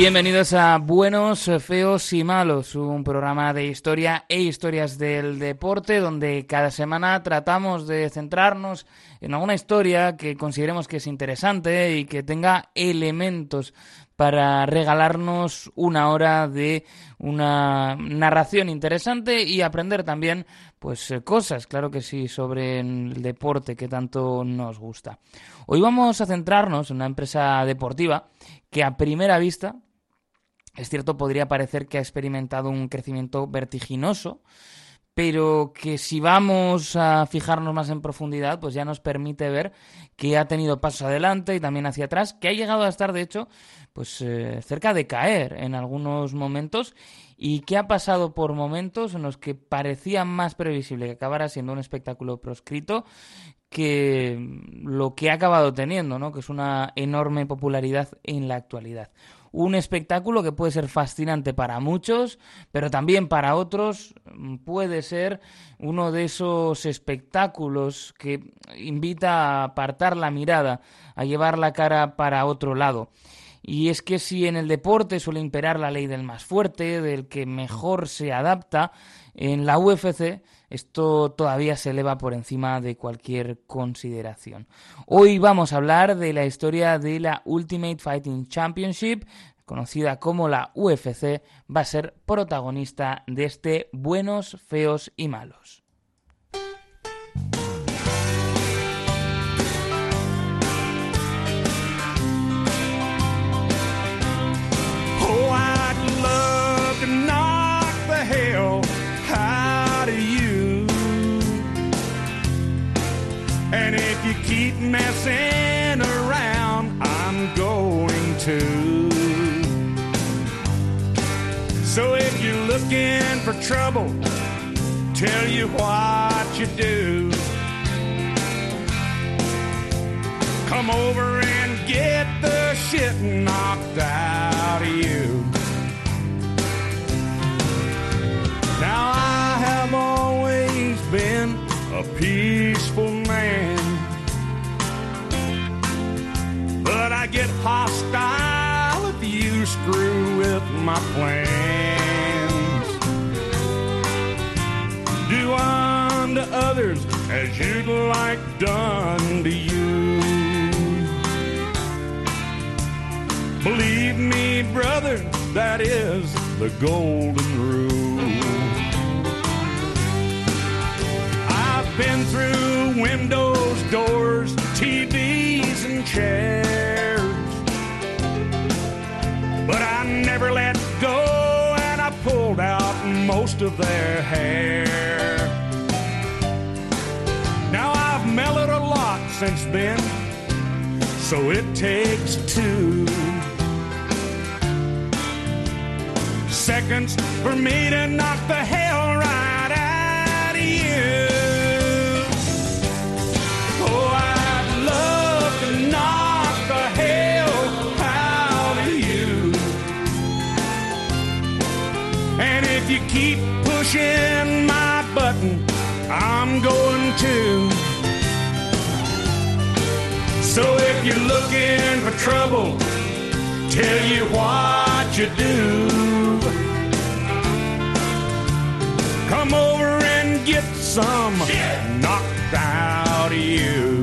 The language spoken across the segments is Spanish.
Bienvenidos a Buenos, Feos y Malos, un programa de historia e historias del deporte donde cada semana tratamos de centrarnos en alguna historia que consideremos que es interesante y que tenga elementos para regalarnos una hora de una narración interesante y aprender también pues eh, cosas, claro que sí, sobre el deporte que tanto nos gusta. Hoy vamos a centrarnos en una empresa deportiva que a primera vista, es cierto, podría parecer que ha experimentado un crecimiento vertiginoso, pero que si vamos a fijarnos más en profundidad, pues ya nos permite ver que ha tenido pasos adelante y también hacia atrás, que ha llegado a estar, de hecho, pues eh, cerca de caer en algunos momentos y que ha pasado por momentos en los que parecía más previsible que acabara siendo un espectáculo proscrito que lo que ha acabado teniendo, ¿no? que es una enorme popularidad en la actualidad. Un espectáculo que puede ser fascinante para muchos, pero también para otros puede ser uno de esos espectáculos que invita a apartar la mirada, a llevar la cara para otro lado. Y es que si en el deporte suele imperar la ley del más fuerte, del que mejor se adapta, en la UFC esto todavía se eleva por encima de cualquier consideración. Hoy vamos a hablar de la historia de la Ultimate Fighting Championship, conocida como la UFC, va a ser protagonista de este Buenos, Feos y Malos. Messing around, I'm going to. So if you're looking for trouble, tell you what you do. Come over and get the shit knocked out of you. Hostile if you screw with my plans. Do unto others as you'd like done to you. Believe me, brother, that is the golden rule. I've been through windows, doors, TVs, and chairs. Never let go, and I pulled out most of their hair. Now I've mellowed a lot since then, so it takes two seconds for me to knock the hell right out of you. Keep pushing my button, I'm going to. So if you're looking for trouble, tell you what you do. Come over and get some knocked out of you.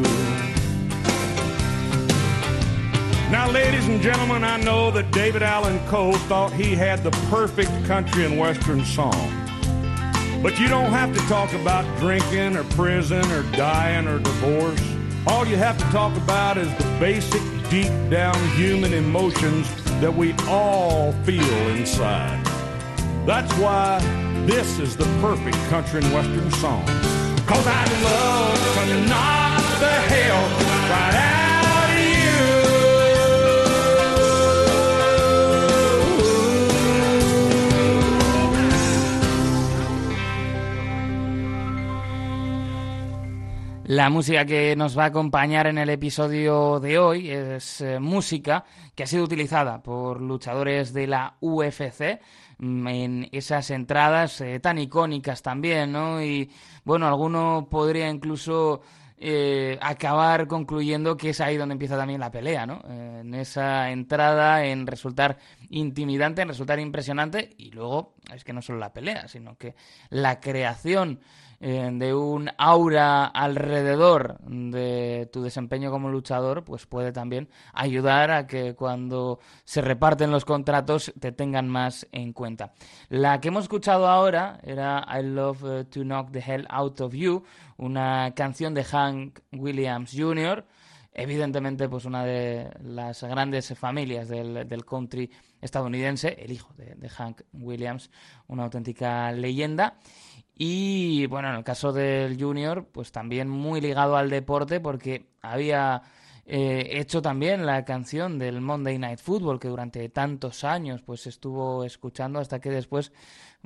Now, ladies and gentlemen, I know that David Allen Coe thought he had the perfect country and western song. But you don't have to talk about drinking or prison or dying or divorce. All you have to talk about is the basic, deep down human emotions that we all feel inside. That's why this is the perfect country and western song. Cause I'd love to knock the hell right out La música que nos va a acompañar en el episodio de hoy es eh, música que ha sido utilizada por luchadores de la UFC mm, en esas entradas eh, tan icónicas también, ¿no? Y bueno, alguno podría incluso eh, acabar concluyendo que es ahí donde empieza también la pelea, ¿no? En esa entrada, en resultar intimidante, en resultar impresionante, y luego es que no solo la pelea, sino que la creación eh, de un aura alrededor de tu desempeño como luchador, pues puede también ayudar a que cuando se reparten los contratos te tengan más en cuenta. La que hemos escuchado ahora era I Love eh, to Knock the Hell Out of You, una canción de Hank Williams Jr., evidentemente pues una de las grandes familias del, country estadounidense, el hijo de, Hank Williams, una auténtica leyenda. Y bueno, en el caso del Junior, pues también muy ligado al deporte porque había eh, hecho también la canción del Monday Night Football que durante tantos años pues estuvo escuchando hasta que después,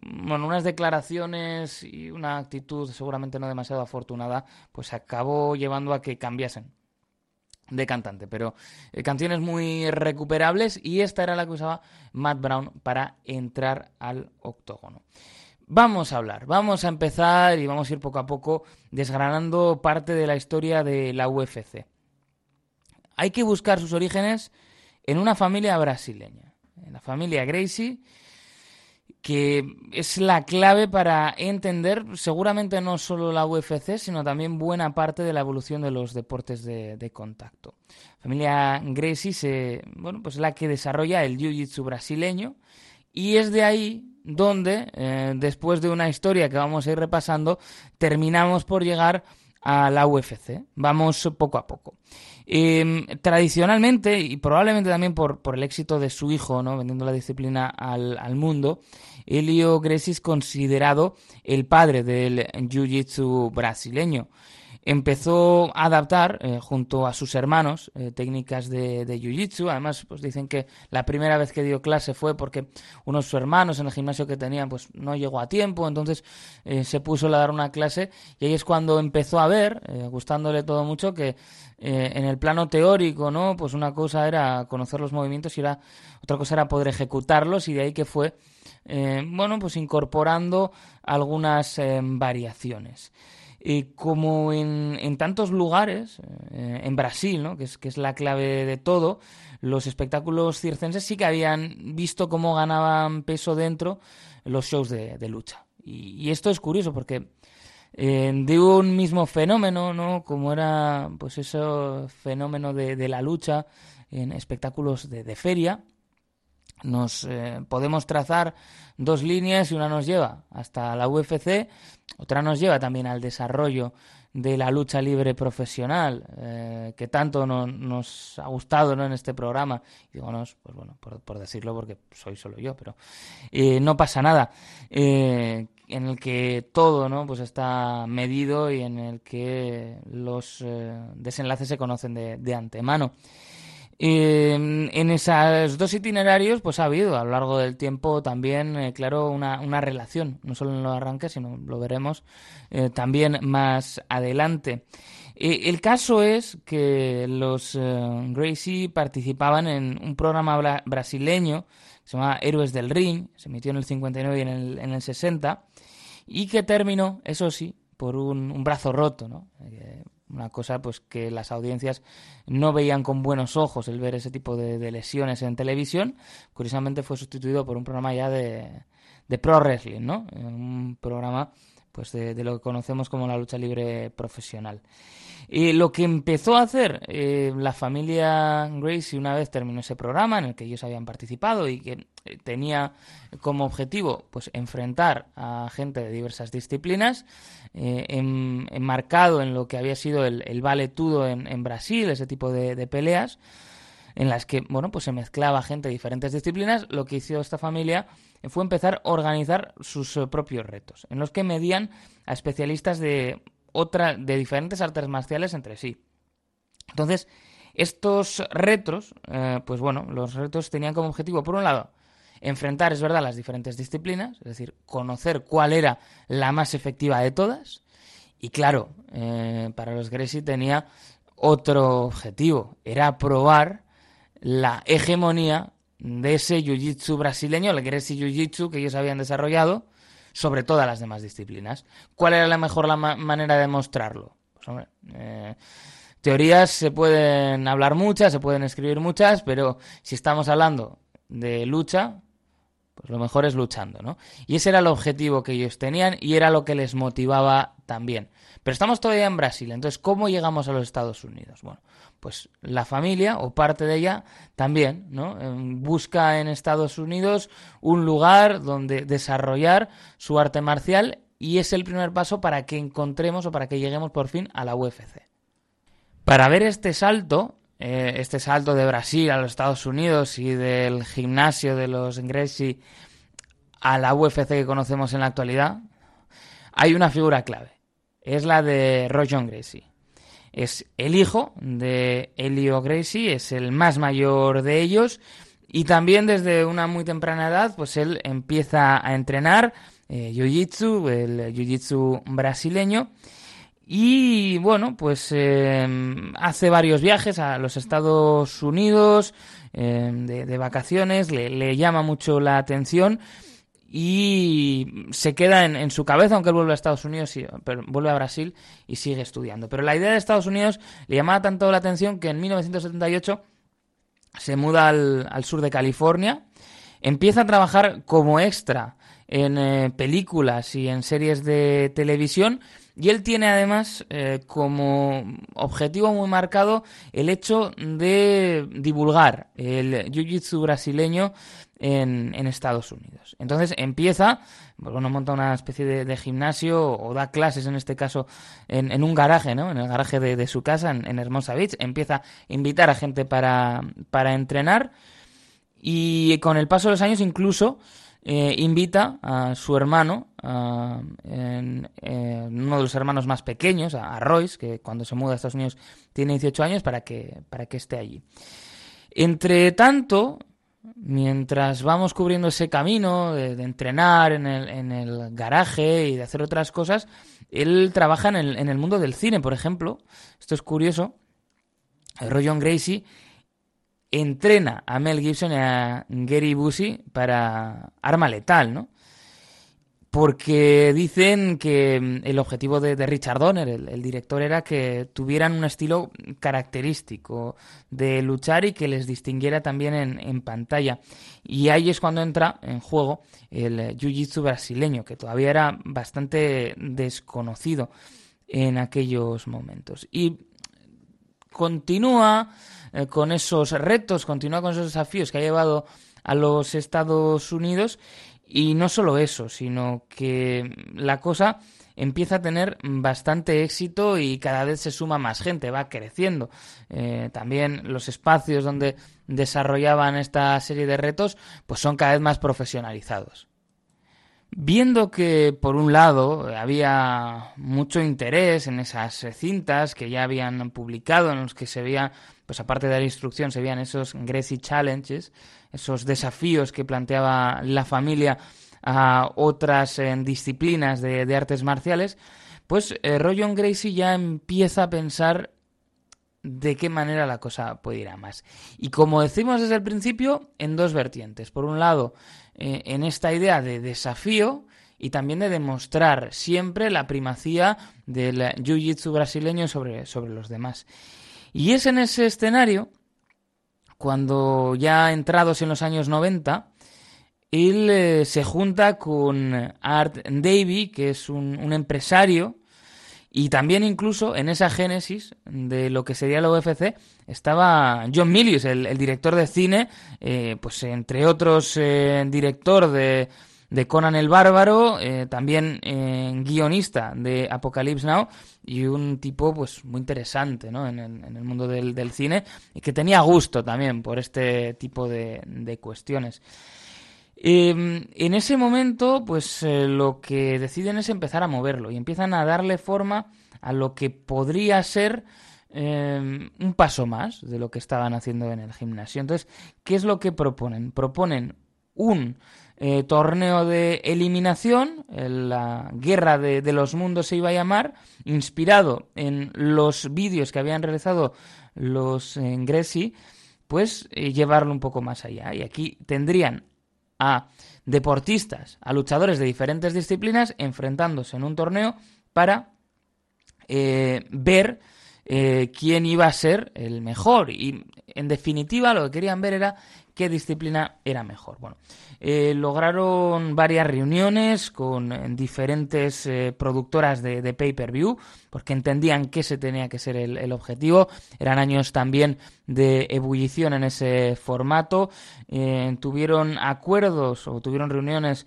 bueno, unas declaraciones y una actitud seguramente no demasiado afortunada, pues acabó llevando a que cambiasen de cantante, pero eh, canciones muy recuperables y esta era la que usaba Matt Brown para entrar al octógono. Vamos a hablar, vamos a empezar y vamos a ir poco a poco desgranando parte de la historia de la UFC. Hay que buscar sus orígenes en una familia brasileña, en la familia Gracie, que es la clave para entender seguramente no solo la UFC, sino también buena parte de la evolución de los deportes de, contacto. La familia Gracie bueno, pues es la que desarrolla el jiu-jitsu brasileño y es de ahí donde, eh, después de una historia que vamos a ir repasando, terminamos por llegar a la UFC. Vamos poco a poco. Em, tradicionalmente, y probablemente también por, por, el éxito de su hijo, ¿no? vendiendo la disciplina al, al mundo, Elio Gracie es considerado el padre del jiu-jitsu brasileño empezó a adaptar eh, junto a sus hermanos eh, técnicas de, de jiu-jitsu. Además, pues dicen que la primera vez que dio clase fue porque uno de sus hermanos en el gimnasio que tenían pues no llegó a tiempo, entonces eh, se puso a dar una clase y ahí es cuando empezó a ver, gustándole todo mucho, que en el plano teórico, ¿no? Pues una cosa era conocer los movimientos y era, otra cosa era poder ejecutarlos y de ahí que fue, bueno, pues incorporando algunas variaciones. Y como en, en, tantos lugares, eh, en Brasil, ¿no? que, es, que es la clave de todo, los espectáculos circenses sí que habían visto cómo ganaban peso dentro los shows de, de lucha. Y, esto es curioso porque eh, de un mismo fenómeno, ¿no? como era pues ese fenómeno de, de la lucha en espectáculos de, de feria, nos eh, podemos trazar dos líneas y una nos lleva hasta la UFC, otra nos lleva también al desarrollo de la lucha libre profesional, eh, que tanto nos ha gustado ¿no? en este programa. Y digo, no, pues bueno, por, decirlo porque soy solo yo, pero eh, no pasa nada. en el que todo ¿no? pues está medido y en el que los desenlaces se conocen de antemano. Em, en esos dos itinerarios, pues ha habido a lo largo del tiempo también, eh, claro, una, una, relación, no solo en los arranques, sino lo veremos eh, también más adelante. Eh, el caso es que los Gracie participaban en un programa brasileño que se llama Héroes del Ring, se emitió en el 59 y en el, en el 60, y que terminó, eso sí, por un brazo roto, ¿no? Una cosa pues que las audiencias no veían con buenos ojos el ver ese tipo de, lesiones en televisión. Curiosamente fue sustituido por un programa ya de, de pro wrestling, ¿no? Un programa pues de, lo que conocemos como la lucha libre profesional. Y lo que empezó a hacer eh, la familia Gracie una vez terminó ese programa en el que ellos habían participado y que eh, tenía como objetivo pues enfrentar a gente de diversas disciplinas, eh, enmarcado en lo que había sido el, el valetudo en, Brasil, ese tipo de, peleas, en las que bueno pues se mezclaba gente de diferentes disciplinas, lo que hizo esta familia fue empezar a organizar sus propios retos, en los que medían a especialistas de otra, de diferentes artes marciales entre sí. Entonces, estos retos, eh, pues bueno, los retos tenían como objetivo, por un lado, enfrentar, es verdad, las diferentes disciplinas, es decir, conocer cuál era la más efectiva de todas. Y claro, eh, para los Gracie tenía otro objetivo, era probar la hegemonía de ese jiu-jitsu brasileño, el Gracie Jiu-Jitsu que ellos habían desarrollado, sobre todas las demás disciplinas. ¿Cuál era la mejor la manera de mostrarlo? Pues hombre, teorías se pueden hablar muchas, se pueden escribir muchas, pero si estamos hablando de lucha, pues lo mejor es luchando, ¿no? Y ese era el objetivo que ellos tenían y era lo que les motivaba también. Pero estamos todavía en Brasil, entonces, ¿cómo llegamos a los Estados Unidos? Bueno, pues la familia o parte de ella también, ¿no? Busca en Estados Unidos un lugar donde desarrollar su arte marcial y es el primer paso para que encontremos o para que lleguemos por fin a la UFC. Para ver este salto, eh, este salto de Brasil a los Estados Unidos y del gimnasio de los Gracie a la UFC que conocemos en la actualidad, hay una figura clave. Es la de John Gracie. Es el hijo de Elio Gracie, es el más mayor de ellos y también desde una muy temprana edad, pues él empieza a entrenar eh, Jiu-Jitsu, el Jiu-Jitsu brasileño y bueno, pues em, hace varios viajes a los Estados Unidos em, de, vacaciones, le, llama mucho la atención y se queda en, su cabeza, aunque él vuelve a Estados Unidos, pero vuelve a Brasil y sigue estudiando. Pero la idea de Estados Unidos le llamaba tanto la atención que en 1978 se muda al, al sur de California, empieza a trabajar como extra en eh, películas y en series de televisión y él tiene además eh, como objetivo muy marcado el hecho de divulgar el jiu-jitsu brasileño en, Estados Unidos. Entonces empieza, bueno, monta una especie de, gimnasio o da clases en este caso en, un garaje, ¿no? En el garaje de, su casa en, Hermosa Beach. Empieza a invitar a gente para, para entrenar y con el paso de los años incluso eh, invita a su hermano, en, uno de los hermanos más pequeños, a, Royce, que cuando se muda a Estados Unidos tiene 18 años, para que, para que esté allí. Entre tanto, mientras vamos cubriendo ese camino de, entrenar en el, en el, garaje y de hacer otras cosas, él trabaja en el, en el mundo del cine, por ejemplo. Esto es curioso. Roy John Gracie entrena a Mel Gibson y a Gary Busey para Arma Letal, ¿no? Porque dicen que mm, el objetivo de, Richard Donner, el, director, era que tuvieran un estilo característico de luchar y que les distinguiera también en, pantalla. Y ahí es cuando entra en juego el jiu-jitsu brasileño, que todavía era bastante desconocido en aquellos momentos. Y continúa eh, con esos retos, continúa con esos desafíos que ha llevado a los Estados Unidos y no solo eso, sino que la cosa empieza a tener bastante éxito y cada vez se suma más gente, va creciendo. Eh, también los espacios donde desarrollaban esta serie de retos pues son cada vez más profesionalizados. Viendo que, por un lado, había mucho interés en esas cintas que ya habían publicado, en los que se veía, pues aparte de la instrucción, se veían esos Gracie Challenges, esos desafíos que planteaba la familia a otras eh, disciplinas de, artes marciales, pues eh, Gracie ya empieza a pensar de qué manera la cosa puede ir a más. Y como decimos desde el principio, en dos vertientes. Por un lado, eh, en esta idea de desafío y también de demostrar siempre la primacía del jiu-jitsu brasileño sobre, sobre los demás. Y es en ese escenario, cuando ya entrados en los años 90, él eh, se junta con Art Davy, que es un, un empresario y también incluso en esa génesis de lo que sería la UFC estaba John Milius, el, director de cine, eh, pues entre otros eh, director de, de, Conan el Bárbaro, eh, también guionista de Apocalypse Now y un tipo pues muy interesante ¿no? en, el, mundo del, del, cine y que tenía gusto también por este tipo de, de cuestiones. Em, en ese momento, pues eh, lo que deciden es empezar a moverlo y empiezan a darle forma a lo que podría ser em, un paso más de lo que estaban haciendo en el gimnasio. Entonces, ¿qué es lo que proponen? Proponen un eh, torneo de eliminación, la guerra de, los mundos se iba a llamar, inspirado en los vídeos que habían realizado los Gresi, pues eh, llevarlo un poco más allá. Y aquí tendrían a deportistas, a luchadores de diferentes disciplinas enfrentándose en un torneo para eh, ver eh, quién iba a ser el mejor. Y en definitiva lo que querían ver era qué disciplina era mejor. Bueno, eh, lograron varias reuniones con eh, diferentes eh, productoras de, pay-per-view, porque entendían que ese tenía que ser el, objetivo. Eran años también de ebullición en ese formato. tuvieron acuerdos o tuvieron reuniones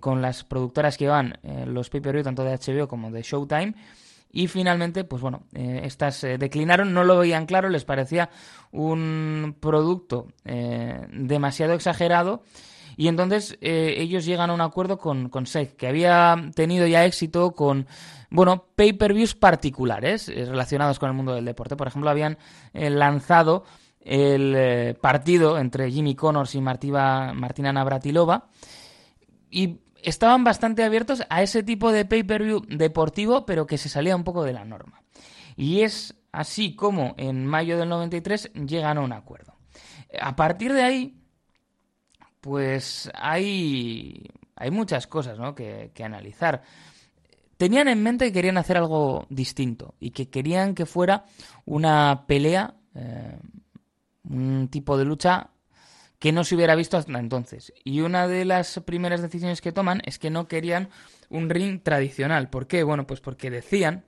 con las productoras que llevan los pay-per-view, tanto de HBO como de Showtime. Y finalmente, pues bueno, estas declinaron, no lo veían claro, les parecía un producto demasiado exagerado y entonces eh, ellos llegan a un acuerdo con, con que había tenido ya éxito con, bueno, pay-per-views particulares eh, relacionados con el mundo del deporte. Por ejemplo, habían eh, lanzado el partido entre Jimmy Connors y Martina Navratilova y estaban bastante abiertos a ese tipo de pay-per-view deportivo, pero que se salía un poco de la norma. Y es así como en mayo del 93 llegan a un acuerdo. A partir de ahí, pues hay, hay muchas cosas ¿no? que, analizar. Tenían en mente que querían hacer algo distinto y que querían que fuera una pelea, eh, un tipo de lucha que no se hubiera visto hasta entonces. Y una de las primeras decisiones que toman es que no querían un ring tradicional. ¿Por qué? Bueno, pues porque decían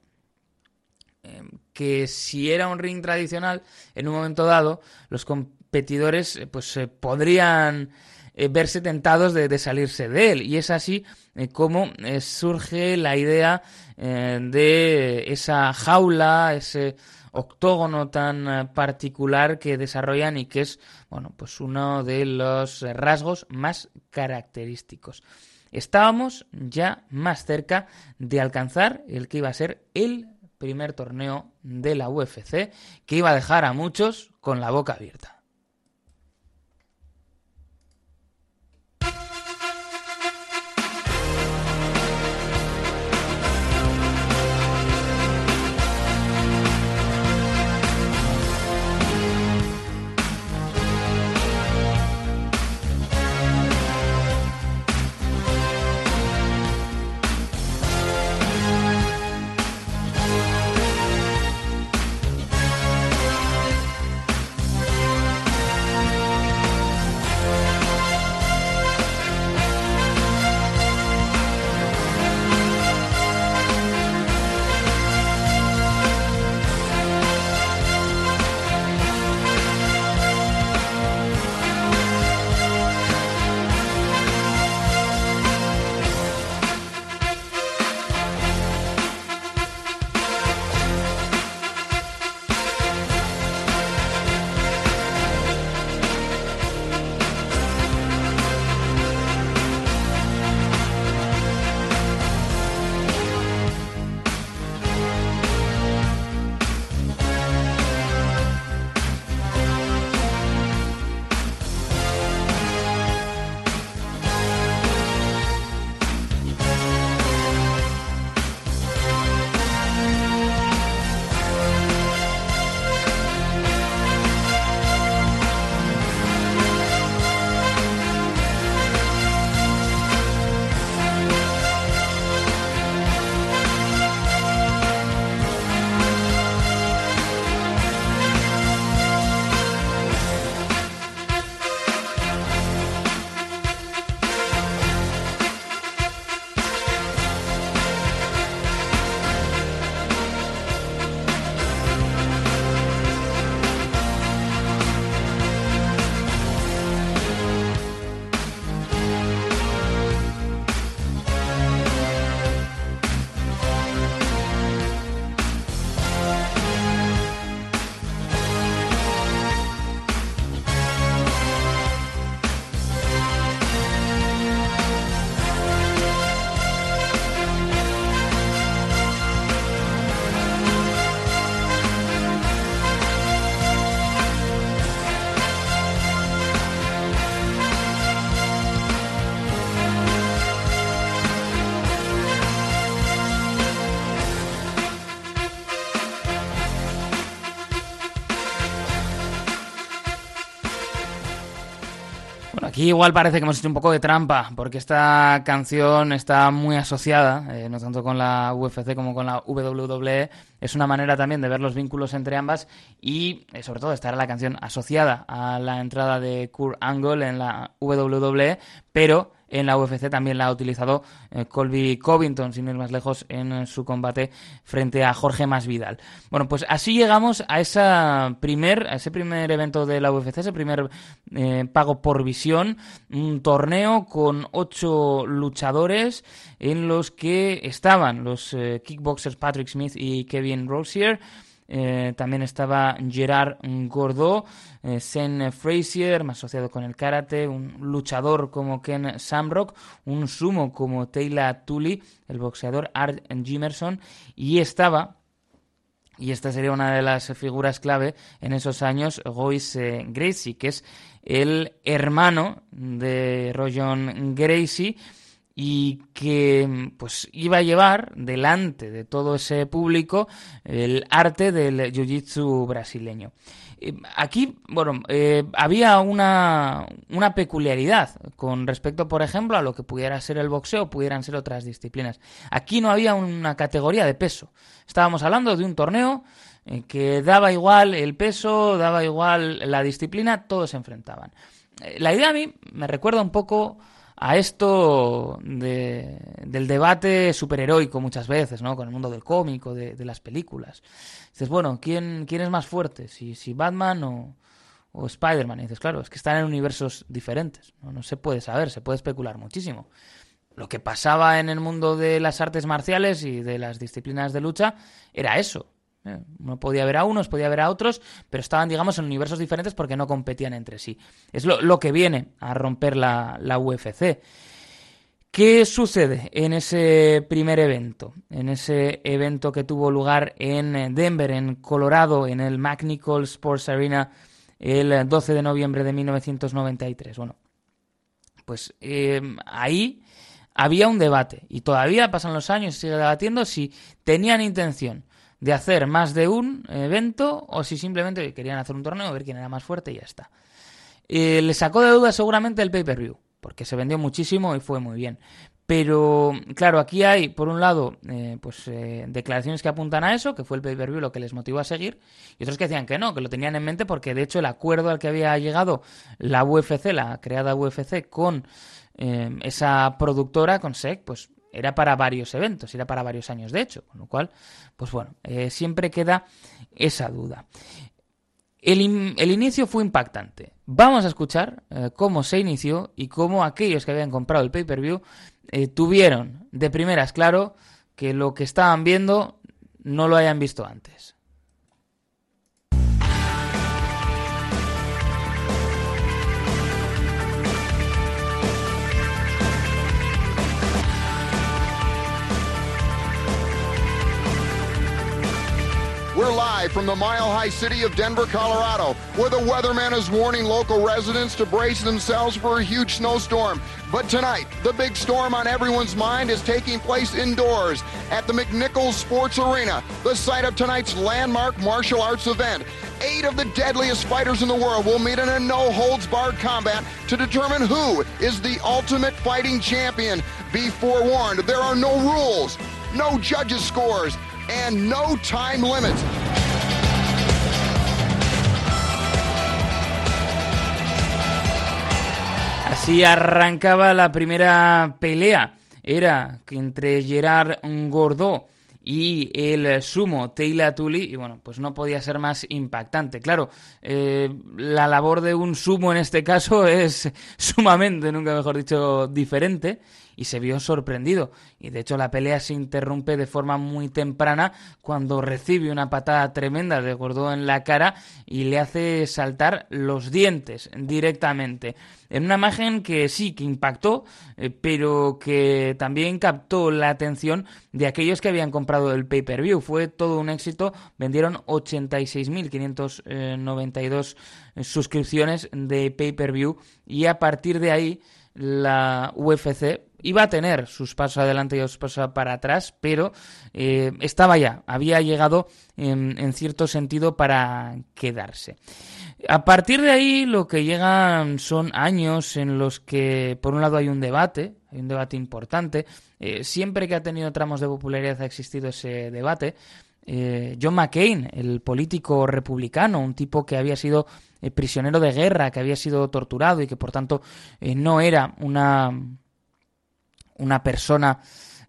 eh, que si era un ring tradicional, en un momento dado, los competidores eh, pues podrían eh, verse tentados de, salirse de él. Y es así eh, como eh, surge la idea de esa jaula, ese octógono tan particular que desarrollan y que es, bueno, pues uno de los rasgos más característicos. Estábamos ya más cerca de alcanzar el que iba a ser el primer torneo de la UFC, que iba a dejar a muchos con la boca abierta. Aquí igual parece que hemos hecho un poco de trampa, porque esta canción está muy asociada, eh, no tanto con la UFC como con la WWE. Es una manera también de ver los vínculos entre ambas y, eh, sobre todo, estará la canción asociada a la entrada de Kurt Angle en la WWE, pero en la UFC también la ha utilizado eh, Colby Covington, sin ir más lejos, en su combate frente a Jorge Masvidal. Bueno, pues así llegamos a, primer, a ese primer evento de la UFC, ese primer eh, pago por visión, un torneo con ocho luchadores en los que estaban los eh, kickboxers Patrick Smith y Kevin Rosier, eh, también estaba Gerard Gordo, eh, Sen Frazier, más asociado con el karate, un luchador como Ken Samrock, un sumo como Taylor Tully, el boxeador Art Jimerson, y estaba y esta sería una de las figuras clave en esos años, Royce Gracie, que es el hermano de Royon Gracie, y que pues iba a llevar delante de todo ese público el arte del jiu-jitsu brasileño. Eh, aquí, bueno, eh, había una, una, peculiaridad con respecto, por ejemplo, a lo que pudiera ser el boxeo, pudieran ser otras disciplinas. Aquí no había una categoría de peso. Estábamos hablando de un torneo eh, que daba igual el peso, daba igual la disciplina, todos se enfrentaban. la idea a mí me recuerda un poco a esto del debate superheroico muchas veces, ¿no? Con el mundo del cómico, de, de las películas. Dices, bueno, ¿quién, quién es más fuerte? ¿Si, si Batman o, o Spider-Man? Y dices, claro, es que están en universos diferentes. ¿no? no se puede saber, se puede especular muchísimo. Lo que pasaba en el mundo de las artes marciales y de las disciplinas de lucha era eso. ¿Eh? No podía ver a unos, podía ver a otros, pero estaban, digamos, en universos diferentes porque no competían entre sí. Es lo, que viene a romper la, la, UFC. ¿Qué sucede en ese primer evento? En ese evento que tuvo lugar en Denver, en Colorado, en el McNichol Sports Arena, el 12 de noviembre de 1993. Bueno, pues eh, ahí había un debate y todavía pasan los años y sigue debatiendo si tenían intención de hacer más de un evento o si simplemente querían hacer un torneo, ver quién era más fuerte y ya está. Eh, le sacó de duda seguramente el pay-per-view, porque se vendió muchísimo y fue muy bien. Pero claro, aquí hay, por un lado, eh, pues eh, declaraciones que apuntan a eso, que fue el pay-per-view lo que les motivó a seguir, y otros que decían que no, que lo tenían en mente porque de hecho el acuerdo al que había llegado la UFC, la creada UFC, con esa productora, con SEC, pues era para varios eventos, era para varios años de hecho, con lo cual, pues bueno, eh, siempre queda esa duda. El, inicio fue impactante. Vamos a escuchar eh, cómo se inició y cómo aquellos que habían comprado el pay-per-view eh, tuvieron de primeras claro que lo que estaban viendo no lo hayan visto antes. We're live from the mile high city of Denver, Colorado, where the weatherman is warning local residents to brace themselves for a huge snowstorm. But tonight, the big storm on everyone's mind is taking place indoors at the McNichols Sports Arena, the site of tonight's landmark martial arts event. Eight of the deadliest fighters in the world will meet in a no holds barred combat to determine who is the ultimate fighting champion. Be forewarned, there are no rules, no judges' scores and no time limits. Así arrancaba la primera pelea. Era entre Gerard Gordó y el sumo Teila Tuli, y bueno, pues no podía ser más impactante. Claro, eh, la labor de un sumo en este caso es sumamente, nunca mejor dicho, diferente, y se vio sorprendido. Y de hecho la pelea se interrumpe de forma muy temprana cuando recibe una patada tremenda de Gordo en la cara y le hace saltar los dientes directamente. En una imagen que sí, que impactó, eh, pero que también captó la atención de aquellos que habían comprado el pay-per-view. Fue todo un éxito, vendieron 86.592 eh, suscripciones de pay-per-view y a partir de ahí la UFC iba a tener sus pasos adelante y sus pasos para atrás, pero eh, estaba ya, había llegado en, cierto sentido para quedarse. A partir de ahí lo que llegan son años en los que, por un lado, hay un debate, hay un debate importante. Eh, siempre que ha tenido tramos de popularidad ha existido ese debate. Eh, John McCain, el político republicano, un tipo que había sido prisionero de guerra, que había sido torturado y que por tanto no era una, una persona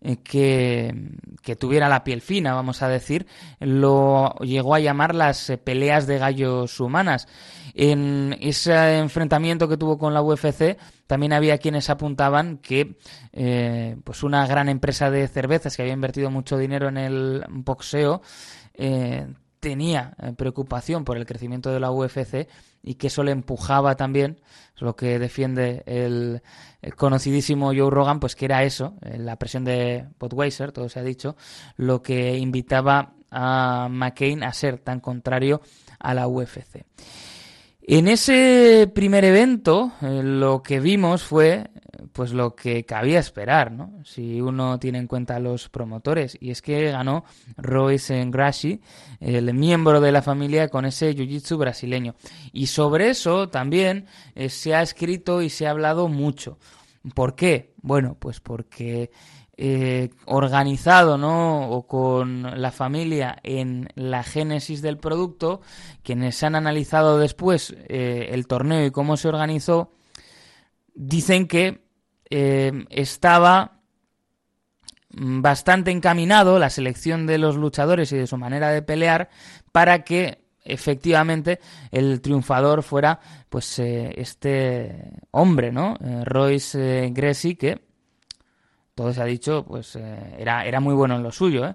eh, que, tuviera la piel fina, vamos a decir, lo llegó a llamar las eh, peleas de gallos humanas. En ese enfrentamiento que tuvo con la UFC, también había quienes apuntaban que eh, pues una gran empresa de cervezas que había invertido mucho dinero en el boxeo tenía preocupación por el crecimiento de la UFC y que eso le empujaba también, lo que defiende el, conocidísimo Joe Rogan, pues que era eso, eh, la presión de Budweiser, todo se ha dicho, lo que invitaba a McCain a ser tan contrario a la UFC. En ese primer evento, eh, lo que vimos fue pues lo que cabía esperar, ¿no? Si uno tiene en cuenta los promotores. Y es que ganó Royce Gracie, el miembro de la familia, con ese jiu-jitsu brasileño. Y sobre eso también eh, se ha escrito y se ha hablado mucho. ¿Por qué? Bueno, pues porque eh, organizado, ¿no? O con la familia en la génesis del producto, quienes han analizado después eh, el torneo y cómo se organizó, dicen que eh, estaba bastante encaminado la selección de los luchadores y de su manera de pelear para que efectivamente el triunfador fuera pues eh, este hombre, ¿no? Eh, Royce Gracie que todo se ha dicho, pues era, era muy bueno en lo suyo.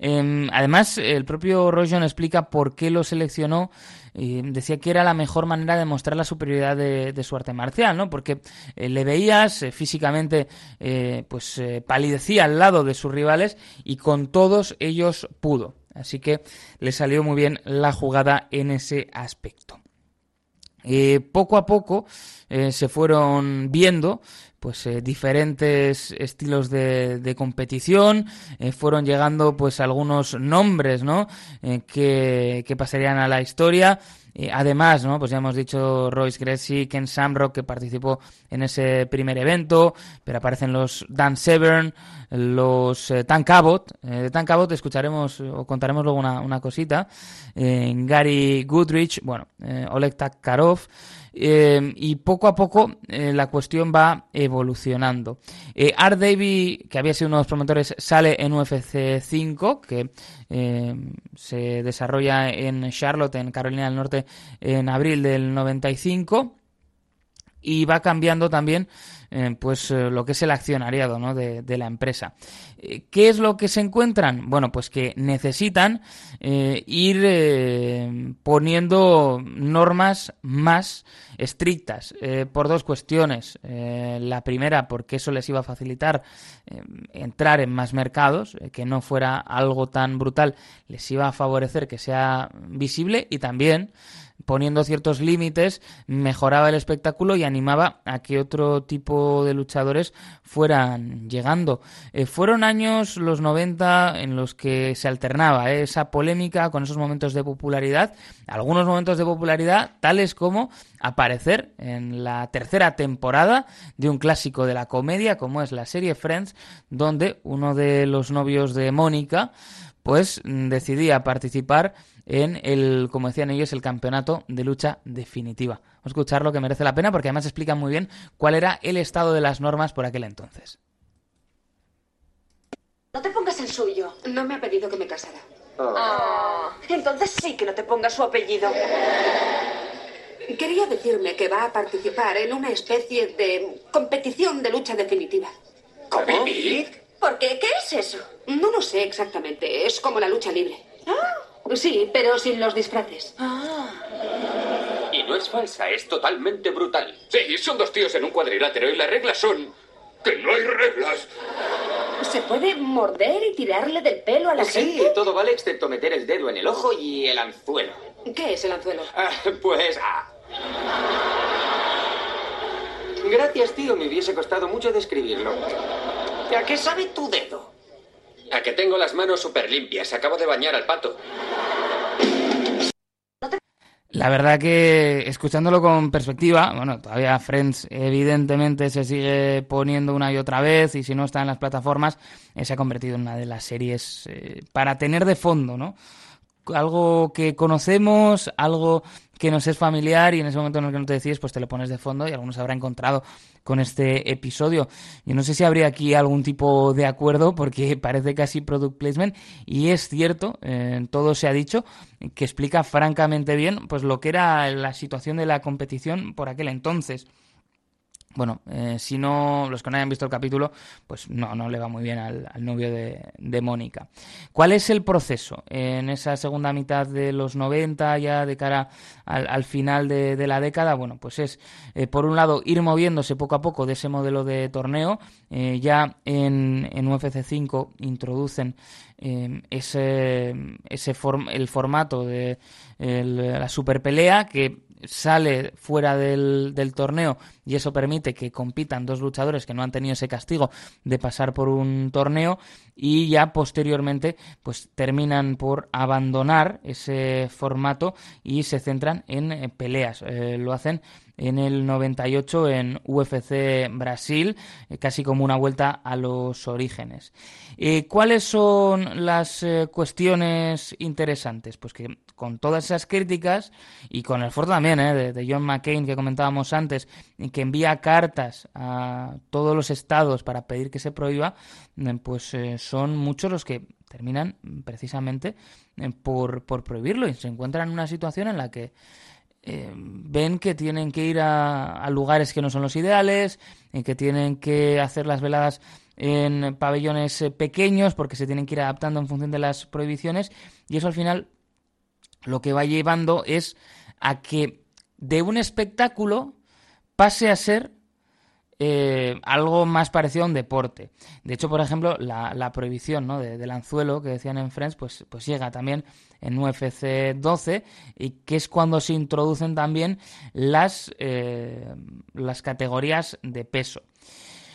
Em, además, el propio Royce explica por qué lo seleccionó y decía que era la mejor manera de mostrar la superioridad de, su arte marcial, ¿no? Porque eh, le veías eh, físicamente, eh, pues palidecía al lado de sus rivales y con todos ellos pudo. Así que le salió muy bien la jugada en ese aspecto. poco a poco se fueron viendo pues diferentes estilos de, competición fueron llegando pues algunos nombres no que, que, pasarían a la historia además, ¿no? Pues ya hemos dicho Royce Gracie, Ken Samrock, que participó en ese primer evento, pero aparecen los Dan Severn, los eh, Tan Cabot. Eh, de Tan Cabot escucharemos o contaremos luego una, una cosita. Eh, Gary Goodrich, bueno, Oleg Takkarov. y poco a poco la cuestión va evolucionando. Art Davy, que había sido uno de los promotores, sale en UFC 5, que se desarrolla en Charlotte, en Carolina del Norte, en abril del 95 y va cambiando también eh, pues eh, lo que es el accionariado ¿no? de, la empresa. Eh, ¿Qué es lo que se encuentran? Bueno, pues que necesitan ir poniendo normas más estrictas por dos cuestiones. la primera, porque eso les iba a facilitar entrar en más mercados, que no fuera algo tan brutal, les iba a favorecer que sea visible y también poniendo ciertos límites, mejoraba el espectáculo y animaba a que otro tipo de luchadores fueran llegando. Eh, fueron años los 90 en los que se alternaba eh, esa polémica con esos momentos de popularidad, algunos momentos de popularidad tales como aparecer en la tercera temporada de un clásico de la comedia como es la serie Friends, donde uno de los novios de Mónica pues decidía participar en el, como decían ellos, el campeonato de lucha definitiva. Vamos a escuchar lo que merece la pena porque además explican muy bien cuál era el estado de las normas por aquel entonces. No te pongas el suyo. No me ha pedido que me casara. Oh. Entonces sí que no te pongas su apellido. Quería decirme que va a participar en una especie de competición de lucha definitiva. ¿Cómo? ¿Por qué? ¿Qué es eso? No lo sé exactamente. Es como la lucha libre. Ah. Sí, pero sin los disfraces. Ah. Y no es falsa, es totalmente brutal. Sí, son dos tíos en un cuadrilátero y las reglas son que no hay reglas. ¿Se puede morder y tirarle del pelo a la gente? Sí, todo vale excepto meter el dedo en el ojo y el anzuelo. ¿Qué es el anzuelo? Ah, pues... Ah. Gracias, tío. Me hubiese costado mucho describirlo. ¿A qué sabe tu dedo? Que tengo las manos súper limpias. Acabo de bañar al pato. La verdad que escuchándolo con perspectiva, bueno, todavía Friends evidentemente se sigue poniendo una y otra vez y si no está en las plataformas, eh, se ha convertido en una de las series eh, para tener de fondo, ¿no? Algo que conocemos, algo que nos es familiar y en ese momento en el que no te decides, pues te lo pones de fondo y algunos habrá encontrado con este episodio. Yo no sé si habría aquí algún tipo de acuerdo porque parece casi product placement y es cierto, eh, todo se ha dicho, que explica francamente bien pues lo que era la situación de la competición por aquel entonces bueno, eh, si no, los que no hayan visto el capítulo, pues no, no le va muy bien al, novio de, Mónica. ¿Cuál es el proceso en esa segunda mitad de los 90, ya de cara al, final de, la década? Bueno, pues es, eh, por un lado, ir moviéndose poco a poco de ese modelo de torneo. Eh, ya en, en UFC 5 introducen ese, ese el formato de la super pelea que sale fuera del, del, torneo y eso permite que compitan dos luchadores que no han tenido ese castigo de pasar por un torneo y ya posteriormente pues terminan por abandonar ese formato y se centran en eh, peleas. Eh, lo hacen en el 98 en UFC Brasil, eh, casi como una vuelta a los orígenes. Eh, ¿Cuáles son las eh, cuestiones interesantes? Pues que con todas esas críticas y con el esfuerzo también de, John McCain que comentábamos antes, que envía cartas a todos los estados para pedir que se prohíba, pues son muchos los que terminan precisamente por, por prohibirlo y se encuentran en una situación en la que eh, ven que tienen que ir a, lugares que no son los ideales, que tienen que hacer las veladas en pabellones eh, pequeños porque se tienen que ir adaptando en función de las prohibiciones. Y eso al final lo que va llevando es a que de un espectáculo pase a ser eh, algo más parecido a un deporte. De hecho, por ejemplo, la, prohibición ¿no? del anzuelo que decían en Friends, pues, pues llega también en UFC 12 y que es cuando se introducen también las, eh, las categorías de peso.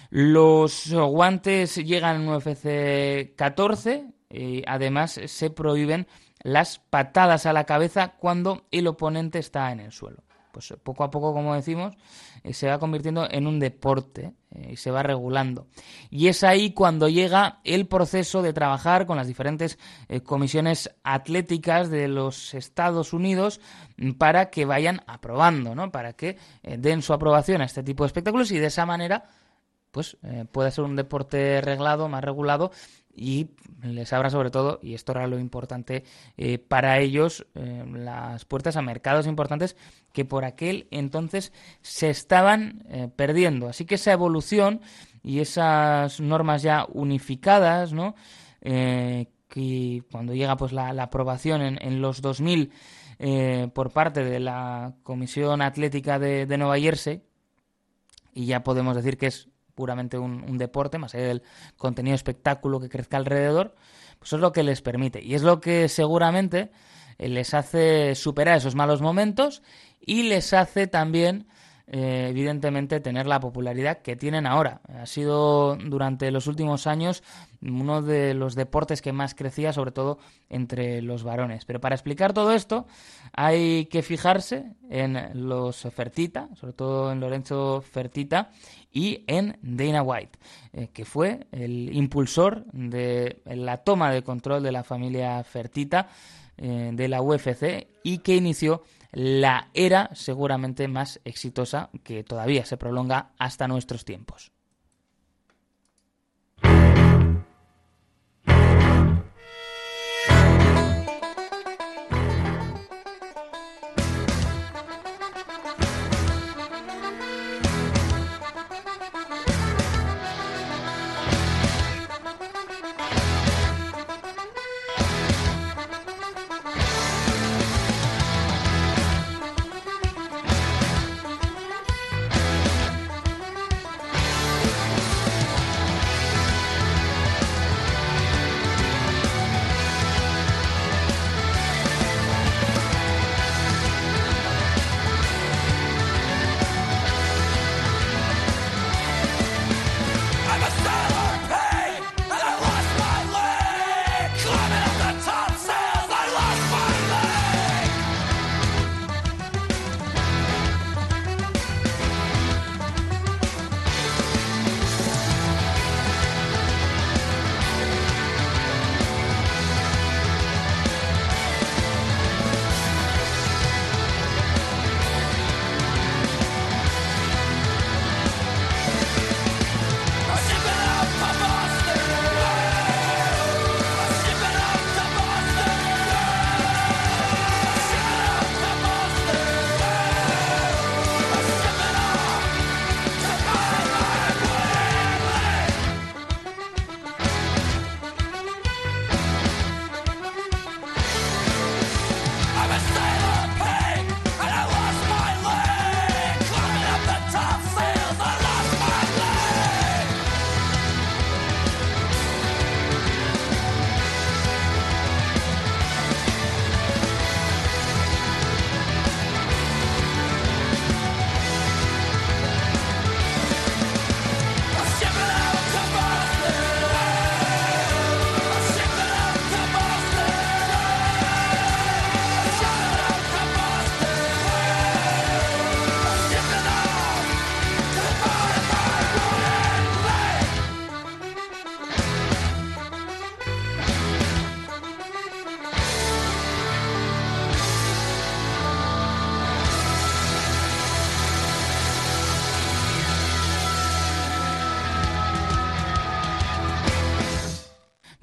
Los guantes llegan en UFC 14 y además se prohíben las patadas a la cabeza cuando el oponente está en el suelo pues poco a poco, como decimos, eh, se va convirtiendo en un deporte eh, y se va regulando. Y es ahí cuando llega el proceso de trabajar con las diferentes eh, comisiones atléticas de los Estados Unidos mm, para que vayan aprobando, ¿no? Para que den su aprobación a este tipo de espectáculos y de esa manera pues pueda ser un deporte reglado, más regulado y les abra sobre todo, y esto era lo importante eh, para ellos, eh, las puertas a mercados importantes que por aquel entonces se estaban eh, perdiendo. Así que esa evolución y esas normas ya unificadas, ¿no? que cuando llega pues la, aprobación en, en, los 2000 por parte de la Comisión Atlética de, de Nueva Jersey, y ya podemos decir que es puramente un, deporte, más allá del contenido espectáculo que crezca alrededor, pues es lo que les permite. Y es lo que seguramente eh, les hace superar esos malos momentos y les hace también eh, evidentemente tener la popularidad que tienen ahora. Ha sido durante los últimos años uno de los deportes que más crecía, sobre todo entre los varones. Pero para explicar todo esto hay que fijarse en los Fertita, sobre todo en Lorenzo Fertita y en Dana White, eh, que fue el impulsor de la toma de control de la familia Fertita eh, de la UFC y que inició la era seguramente más exitosa que todavía se prolonga hasta nuestros tiempos.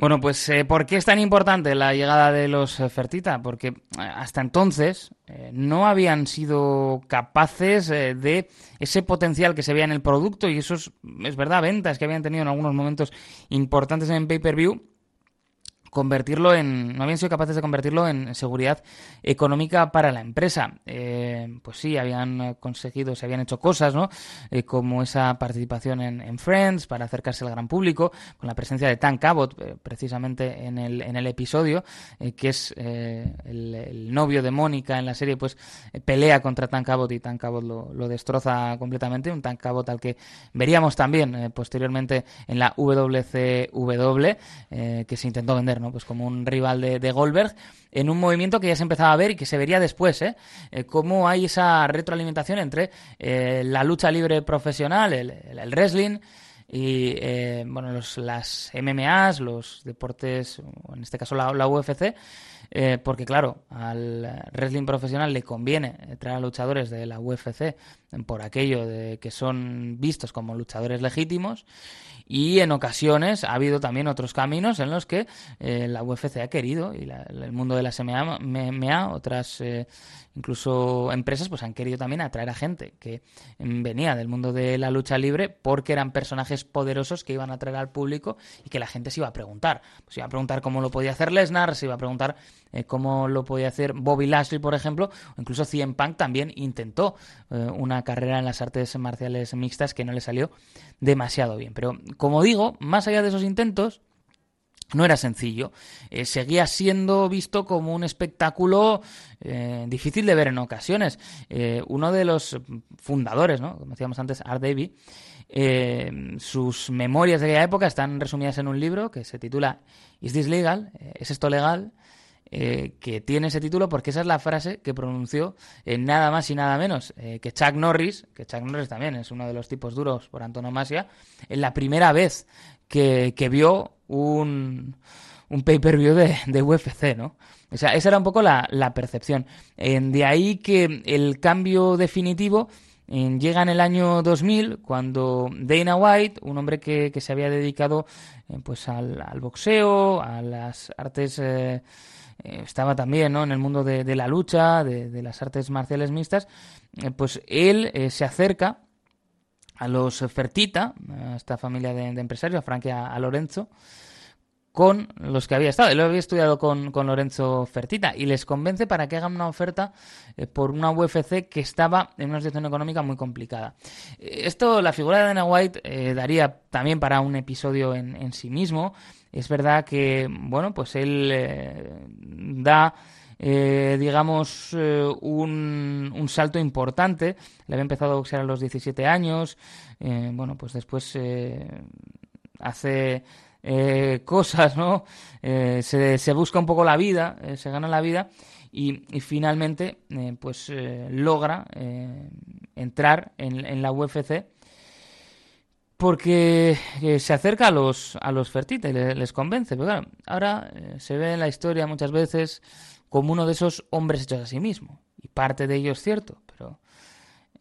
Bueno, pues eh, ¿por qué es tan importante la llegada de los eh, Fertita? Porque eh, hasta entonces no habían sido capaces de ese potencial que se veía en el producto y esos, es verdad, ventas que habían tenido en algunos momentos importantes en pay-per-view convertirlo en, no habían sido capaces de convertirlo en seguridad económica para la empresa. Eh, pues sí, habían conseguido, se habían hecho cosas, ¿no? Eh, como esa participación en, Friends para acercarse al gran público, con la presencia de Tan Cabot, eh, precisamente en el, en el episodio, que es el, novio de Mónica en la serie, pues pelea contra Tan Cabot y Tan Cabot lo, destroza completamente. Un Tan Cabot al que veríamos también posteriormente en la WCW, que se intentó vender, ¿no? Pues como un rival de, Goldberg, en un movimiento que ya se empezaba a ver y que se vería después, ¿eh? eh cómo hay esa retroalimentación entre eh, la lucha libre profesional, el, wrestling, y eh, bueno los, las MMAs, los deportes, en este caso la, UFC, porque claro, al wrestling profesional le conviene traer a luchadores de la UFC por aquello de que son vistos como luchadores legítimos y en ocasiones ha habido también otros caminos en los que eh, la UFC ha querido y el mundo de las MMA, otras eh, incluso empresas pues han querido también atraer a gente que venía del mundo de la lucha libre porque eran personajes poderosos que iban a atraer al público y que la gente se iba a preguntar. Se iba a preguntar cómo lo podía hacer Lesnar, se iba a preguntar eh, cómo lo podía hacer Bobby Lashley, por ejemplo, o incluso CM Punk también intentó una carrera en las artes marciales mixtas que no le salió demasiado bien. Pero como digo, más allá de esos intentos, no era sencillo. Eh, seguía siendo visto como un espectáculo eh, difícil de ver en ocasiones. Eh, uno de los fundadores, ¿no? como decíamos antes, Art Davy, sus memorias de aquella época están resumidas en un libro que se titula ¿Is this legal? ¿Es esto legal? Que tiene ese título porque esa es la frase que pronunció nada más y nada menos que Chuck Norris, que Chuck Norris también es uno de los tipos duros por antonomasia, en la primera vez que, vio un, un pay-per-view de, de, UFC, ¿no? O sea, esa era un poco la, percepción. de ahí que el cambio definitivo llega en el año 2000 cuando Dana White, un hombre que, se había dedicado pues al, al, boxeo, a las artes eh, estaba también ¿no? en el mundo de, la lucha, de, las artes marciales mixtas, eh, pues él eh, se acerca a los Fertita, a esta familia de, empresarios, a Frank y a, Lorenzo, con los que había estado. Él había estudiado con, Lorenzo Fertita y les convence para que hagan una oferta por una UFC que estaba en una situación económica muy complicada. Esto, la figura de Dana White, daría también para un episodio en, en sí mismo. Es verdad que, bueno, pues él eh, da, eh, digamos, eh, un, un, salto importante. Le había empezado a boxear a los 17 años. bueno, pues después hace cosas, ¿no? Se, se, busca un poco la vida, se gana la vida. Y, finalmente, pues logra entrar en, la UFC porque eh, se acerca a los, a los Fertita y les, convence. Pero claro, ahora eh, se ve en la historia muchas veces como uno de esos hombres hechos a sí mismo. Y parte de ello es cierto, pero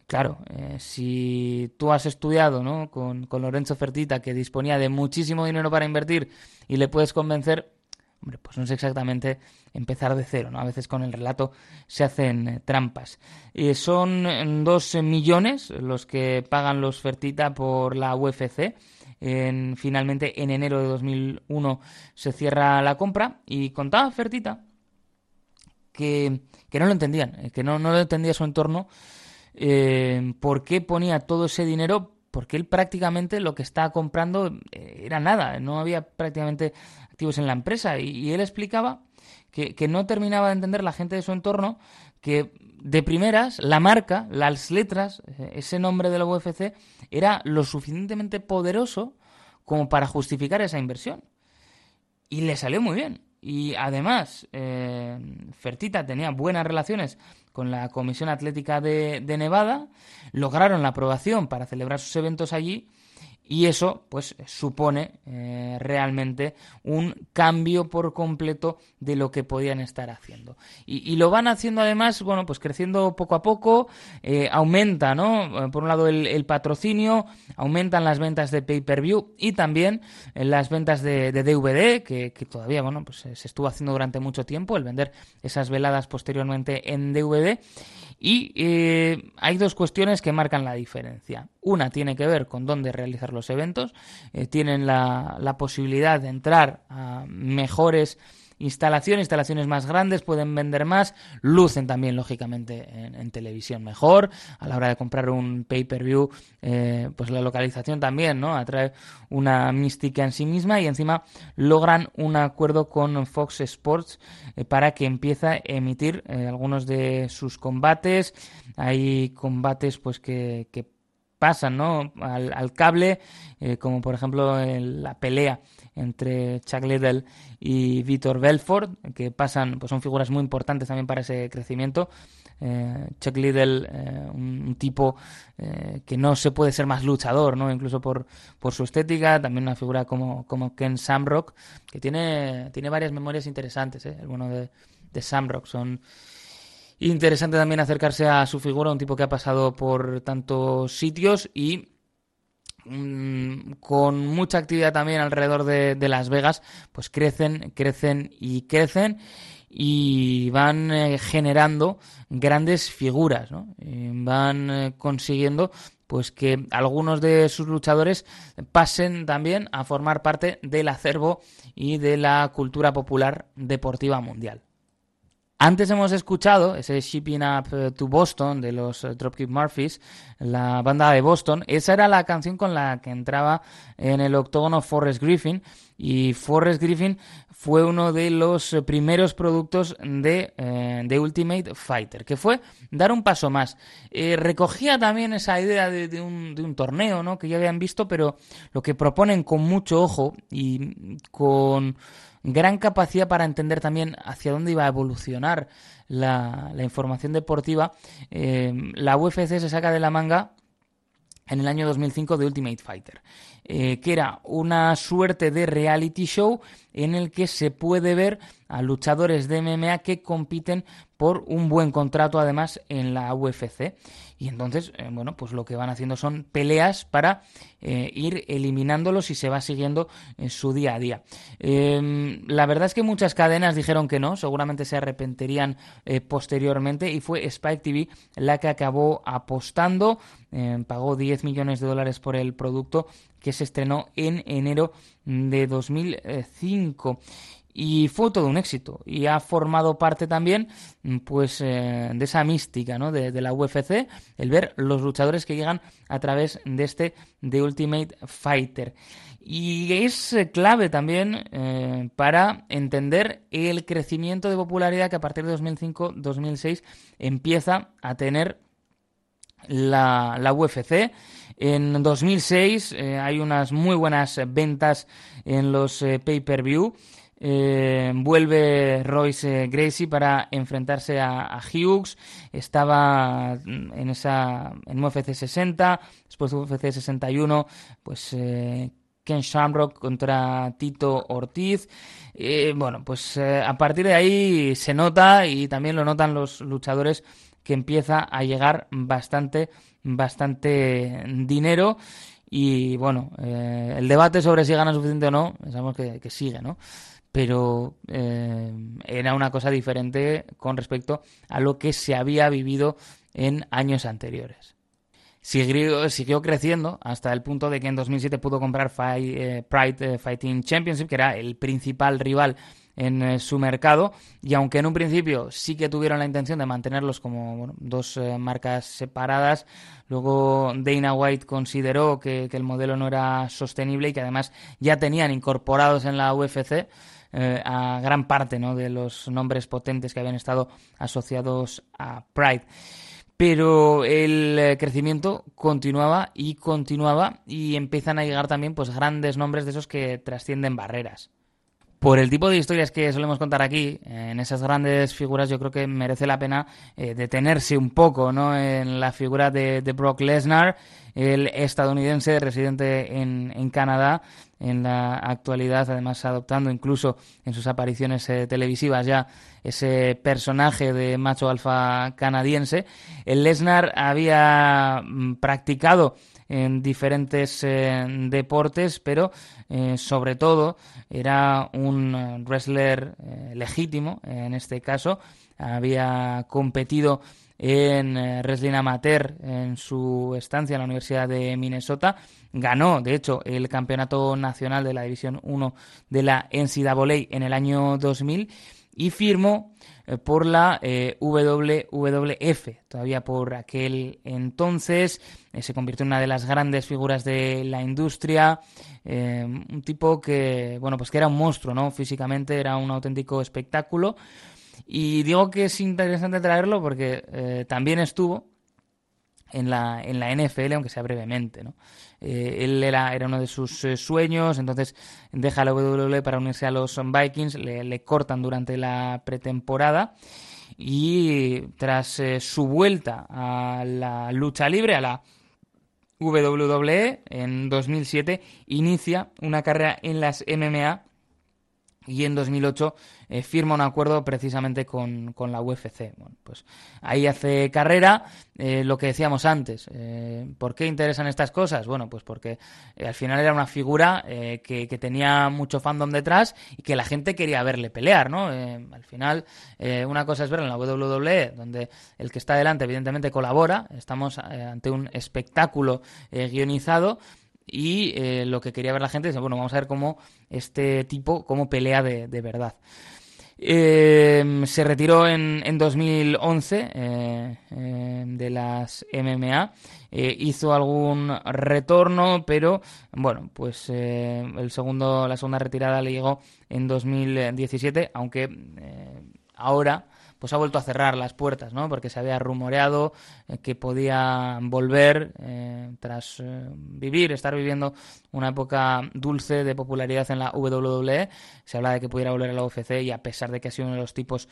claro, eh, si tú has estudiado ¿no? con, con Lorenzo Fertita, que disponía de muchísimo dinero para invertir, y le puedes convencer, Hombre, pues no es exactamente empezar de cero, ¿no? A veces con el relato se hacen eh, trampas. Y son eh, dos millones los que pagan los Fertita por la UFC. En, finalmente, en enero de 2001 se cierra la compra y contaba Fertita que, que no lo entendían, eh, que no, lo entendía su entorno, por qué ponía todo ese dinero porque él prácticamente lo que estaba comprando era nada, no había prácticamente activos en la empresa. Y, él explicaba que, no terminaba de entender la gente de su entorno que de primeras la marca, las letras, eh, ese nombre de la UFC era lo suficientemente poderoso como para justificar esa inversión. Y le salió muy bien. Y además, eh, Fertita tenía buenas relaciones con la Comisión Atlética de, de, Nevada, lograron la aprobación para celebrar sus eventos allí y eso pues supone eh, realmente un cambio por completo de lo que podían estar haciendo. Y, lo van haciendo además bueno pues creciendo poco a poco eh, aumenta no eh, por un lado el, patrocinio aumentan las ventas de pay per view y también las ventas de, DVD que, que, todavía bueno pues se estuvo haciendo durante mucho tiempo el vender esas veladas posteriormente en DVD y eh, hay dos cuestiones que marcan la diferencia. Una tiene que ver con dónde realizar los eventos. Eh, tienen la, la posibilidad de entrar a mejores instalación, instalaciones más grandes, pueden vender más, lucen también, lógicamente, en, televisión mejor. A la hora de comprar un pay-per-view, eh, pues la localización también, ¿no? Atrae una mística en sí misma y encima logran un acuerdo con Fox Sports eh, para que empiece a emitir eh, algunos de sus combates. Hay combates, pues, que, pasan, ¿no? Al, cable, como por ejemplo la pelea entre Chuck Liddell y Vitor Belfort, que pasan, pues son figuras muy importantes también para ese crecimiento. Eh, Chuck Liddell, eh, un, tipo eh, que no se puede ser más luchador, ¿no? Incluso por, por su estética, también una figura como, como Ken Samrock, que tiene, tiene varias memorias interesantes, el bueno de, de Samrock. Son interesante también acercarse a su figura, un tipo que ha pasado por tantos sitios y con mucha actividad también alrededor de, Las Vegas, pues crecen, crecen y crecen y van eh, generando grandes figuras, ¿no? van eh, consiguiendo pues que algunos de sus luchadores pasen también a formar parte del acervo y de la cultura popular deportiva mundial. Antes hemos escuchado ese Shipping Up eh, to Boston de los eh, Dropkick Murphys, la banda de Boston. Esa era la canción con la que entraba en el octógono Forrest Griffin. Y Forrest Griffin fue uno de los eh, primeros productos de, Ultimate Fighter, que fue dar un paso más. recogía también esa idea de, un, de un torneo ¿no? que ya habían visto, pero lo que proponen con mucho ojo y con gran capacidad para entender también hacia dónde iba a evolucionar la, información deportiva, eh, la UFC se saca de la manga en el año 2005 de Ultimate Fighter, eh, que era una suerte de reality show en el que se puede ver a luchadores de MMA que compiten por un buen contrato además en la UFC. Y entonces, eh, bueno, pues lo que van haciendo son peleas para eh, ir eliminándolos y se va siguiendo en su día a día. Em, la verdad es que muchas cadenas dijeron que no, seguramente se arrepentirían eh, posteriormente y fue Spike TV la que acabó apostando, em, pagó 10 millones de dólares por el producto que se estrenó en enero de 2005 y fue todo un éxito y ha formado parte también pues eh, de esa mística ¿no? de, la UFC el ver los luchadores que llegan a través de este The Ultimate Fighter y es eh, clave también eh, para entender el crecimiento de popularidad que a partir de 2005-2006 empieza a tener la, la UFC. En 2006 hay unas muy buenas ventas en los pay-per-view. Eh, vuelve Royce Gracie para enfrentarse a, Hughes. Estaba en esa en UFC 60, después de UFC 61, pues eh, Ken Shamrock contra Tito Ortiz. Eh, bueno, pues a partir de ahí se nota y también lo notan los luchadores que empieza a llegar bastante, bastante dinero. Y bueno, el debate sobre si gana suficiente o no, que, que sigue, ¿no? Pero eh, era una cosa diferente con respecto a lo que se había vivido en años anteriores. Siguió, siguió creciendo hasta el punto de que en 2007 pudo comprar eh, Pride eh, Fighting Championship, que era el principal rival en su mercado y aunque en un principio sí que tuvieron la intención de mantenerlos como dos marcas separadas, luego Dana White consideró que, el modelo no era sostenible y que además ya tenían incorporados en la UFC eh, a gran parte ¿no? de los nombres potentes que habían estado asociados a Pride. Pero el eh, crecimiento continuaba y continuaba y empiezan a llegar también pues grandes nombres de esos que trascienden barreras. Por el tipo de historias que solemos contar aquí, en esas grandes figuras, yo creo que merece la pena eh, detenerse un poco ¿no? en la figura de, Brock Lesnar, el estadounidense residente en, en, Canadá, en la actualidad, además adoptando incluso en sus apariciones eh, televisivas ya ese personaje de macho alfa canadiense. El Lesnar había mm, practicado en diferentes eh, deportes, pero eh, sobre todo era un eh, wrestler legítimo en este caso. Había competido en wrestling amateur en su estancia en la Universidad de Minnesota. Ganó, de hecho, el campeonato nacional de la División 1 de la NCAA en el año 2000 y firmó eh, por la eh, WWF. Todavía por aquel entonces eh, se convirtió en una de las grandes figuras de la industria. un tipo que, bueno, pues que era un monstruo, ¿no? Físicamente era un auténtico espectáculo. Y digo que es interesante traerlo porque también estuvo en la, en la NFL, aunque sea brevemente. ¿no? Eh, él era, era uno de sus eh, sueños, entonces deja la WWE para unirse a los Vikings, le, cortan durante la pretemporada y tras eh, su vuelta a la lucha libre, a la WWE, en 2007 inicia una carrera en las MMA y en 2008 eh, firma un acuerdo precisamente con, la UFC. Bueno, pues ahí hace carrera, eh, lo que decíamos antes. Eh, ¿Por qué interesan estas cosas? Bueno, pues porque al final era una figura que, que, tenía mucho fandom detrás y que la gente quería verle pelear, ¿no? al final, una cosa es verlo en la WWE, donde el que está delante evidentemente colabora, estamos ante un espectáculo guionizado, y lo que quería ver la gente es, bueno, vamos a ver cómo este tipo, cómo pelea de, de verdad. Eh, se retiró en, en 2011 eh, de las MMA. hizo algún retorno, pero bueno, pues el segundo, la segunda retirada le llegó en 2017, aunque ahora pues ha vuelto a cerrar las puertas, ¿no? Porque se había rumoreado eh, que podía volver eh, tras eh, vivir, estar viviendo una época dulce de popularidad en la WWE. Se habla de que pudiera volver a la UFC y a pesar de que ha sido uno de los tipos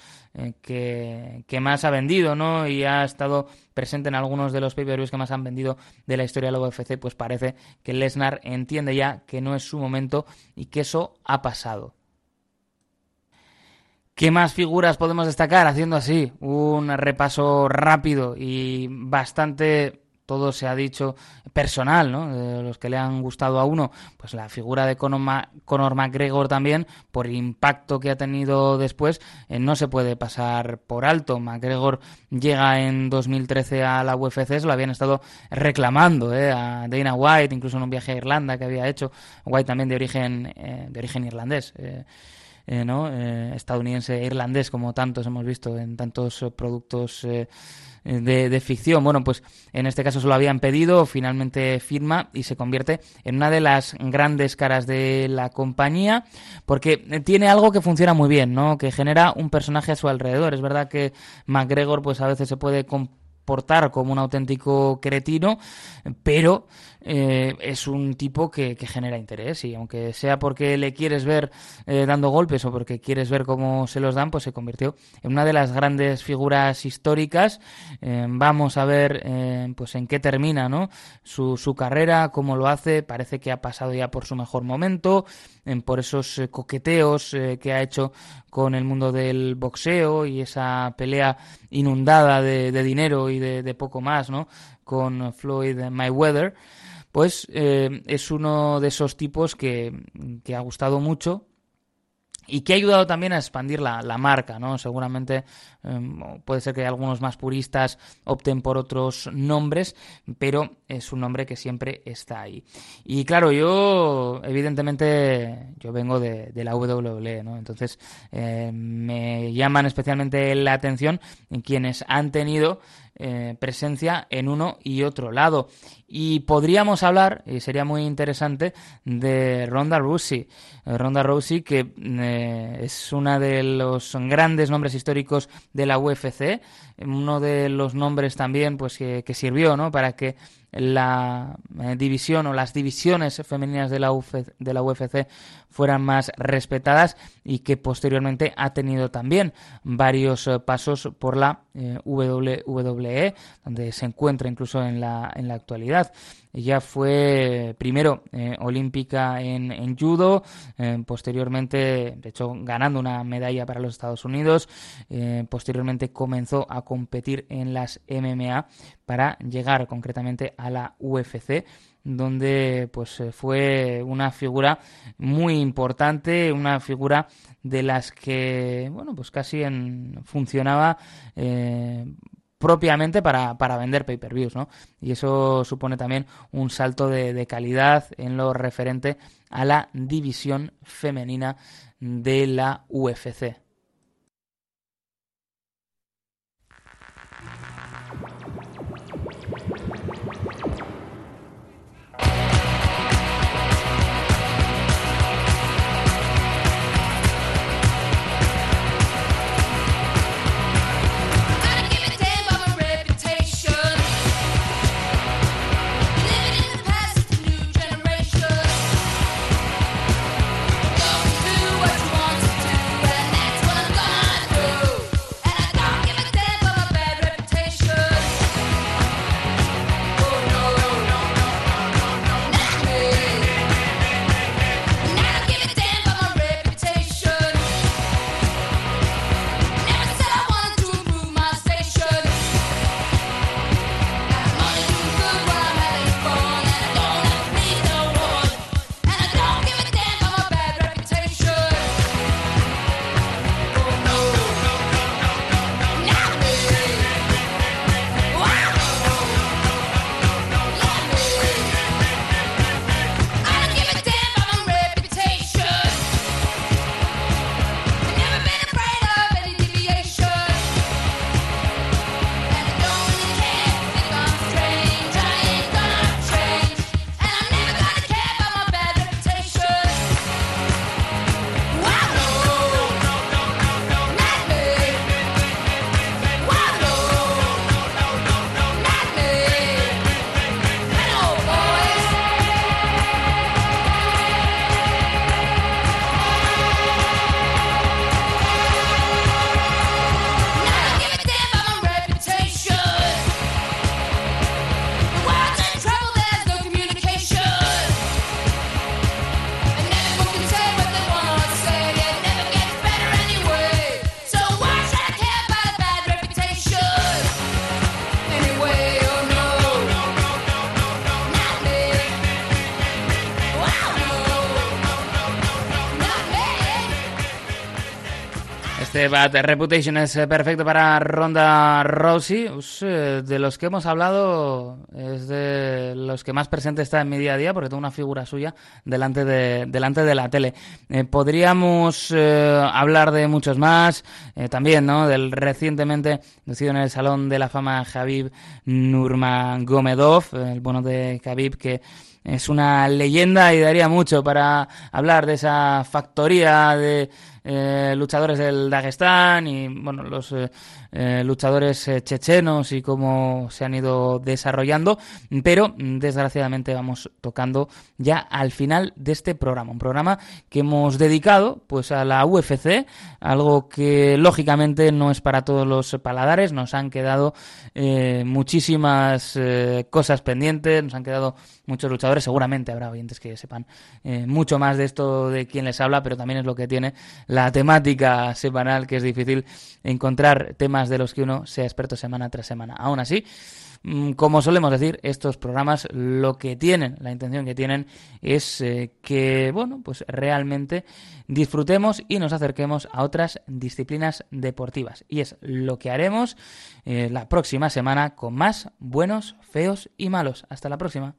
que, que, más ha vendido, ¿no? Y ha estado presente en algunos de los pay-per-views que más han vendido de la historia de la UFC, pues parece que Lesnar entiende ya que no es su momento y que eso ha pasado. ¿Qué más figuras podemos destacar haciendo así un repaso rápido y bastante, todo se ha dicho, personal, ¿no? Los que le han gustado a uno, pues la figura de Conor, McGregor también, por impacto que ha tenido después, eh, no se puede pasar por alto. McGregor llega en 2013 a la UFC, se lo habían estado reclamando ¿eh? a Dana White, incluso en un viaje a Irlanda que había hecho, White también de origen, eh, de origen irlandés. Eh, eh, estadounidense e irlandés, como tantos hemos visto en tantos eh, productos de, de, ficción. Bueno, pues en este caso se lo habían pedido, finalmente firma y se convierte en una de las grandes caras de la compañía, porque tiene algo que funciona muy bien, ¿no? Que genera un personaje a su alrededor. Es verdad que McGregor, pues a veces se puede comportar como un auténtico cretino, pero eh, es un tipo que, genera interés y aunque sea porque le quieres ver eh, dando golpes o porque quieres ver cómo se los dan, pues se convirtió en una de las grandes figuras históricas. Eh, vamos a ver pues en qué termina ¿no? su, su carrera, cómo lo hace. Parece que ha pasado ya por su mejor momento, por esos coqueteos que ha hecho con el mundo del boxeo y esa pelea inundada de, dinero y de, de, poco más, ¿no? Con Floyd Mayweather pues eh, es uno de esos tipos que, ha gustado mucho y que ha ayudado también a expandir la, marca, ¿no? Seguramente em, puede ser que algunos más puristas opten por otros nombres, pero es un nombre que siempre está ahí. Y claro, yo, evidentemente, yo vengo de, la WWE, ¿no? Entonces, eh, me llaman especialmente la atención en quienes han tenido eh, presencia en uno y otro lado. Y podríamos hablar, y sería muy interesante, de Ronda Rousey. Eh, Ronda Rousey, que eh, es una de los grandes nombres históricos de la UFC, uno de los nombres también pues que, sirvió ¿no? para que la eh, división o las divisiones femeninas de la, de la UFC fueran más respetadas y que posteriormente ha tenido también varios eh, pasos por la WWE, donde se encuentra incluso en la, en la actualidad. Ella fue primero olímpica en, judo, posteriormente, de hecho, ganando una medalla para los Estados Unidos, posteriormente comenzó a competir en las MMA para llegar concretamente a la UFC donde pues eh, fue una figura muy importante, una figura de las que bueno pues casi en, funcionaba eh, propiamente para, para vender pay-per-views, ¿no? Y eso supone también un salto de, de calidad en lo referente a la división femenina de la UFC. Bad Reputation es eh, perfecto para Ronda Rousey. Eh, de los que hemos hablado, es de los que más presente está en mi día a día, porque tengo una figura suya delante de, delante de la tele. Eh, podríamos hablar de muchos más, también, ¿no? Del recientemente nacido en el Salón de la Fama Javib Nurmagomedov, el bueno de Javib que es una leyenda y daría mucho para hablar de esa factoría de eh, luchadores del Dagestán y bueno los eh, eh, luchadores chechenos y cómo se han ido desarrollando. Pero desgraciadamente vamos tocando ya al final de este programa. Un programa que hemos dedicado pues a la UFC algo que lógicamente no es para todos los paladares. Nos han quedado muchísimas cosas pendientes. Nos han quedado muchos luchadores. Seguramente habrá oyentes que sepan mucho más de esto de quién les habla pero también es lo que tiene la temática semanal que es difícil encontrar temas de los que uno sea experto semana tras semana. Aún así, mm, como solemos decir, estos programas lo que tienen, la intención que tienen es eh, que, bueno, pues realmente disfrutemos y nos acerquemos a otras disciplinas deportivas. Y es lo que haremos eh, la próxima semana con más buenos, feos y malos. Hasta la próxima.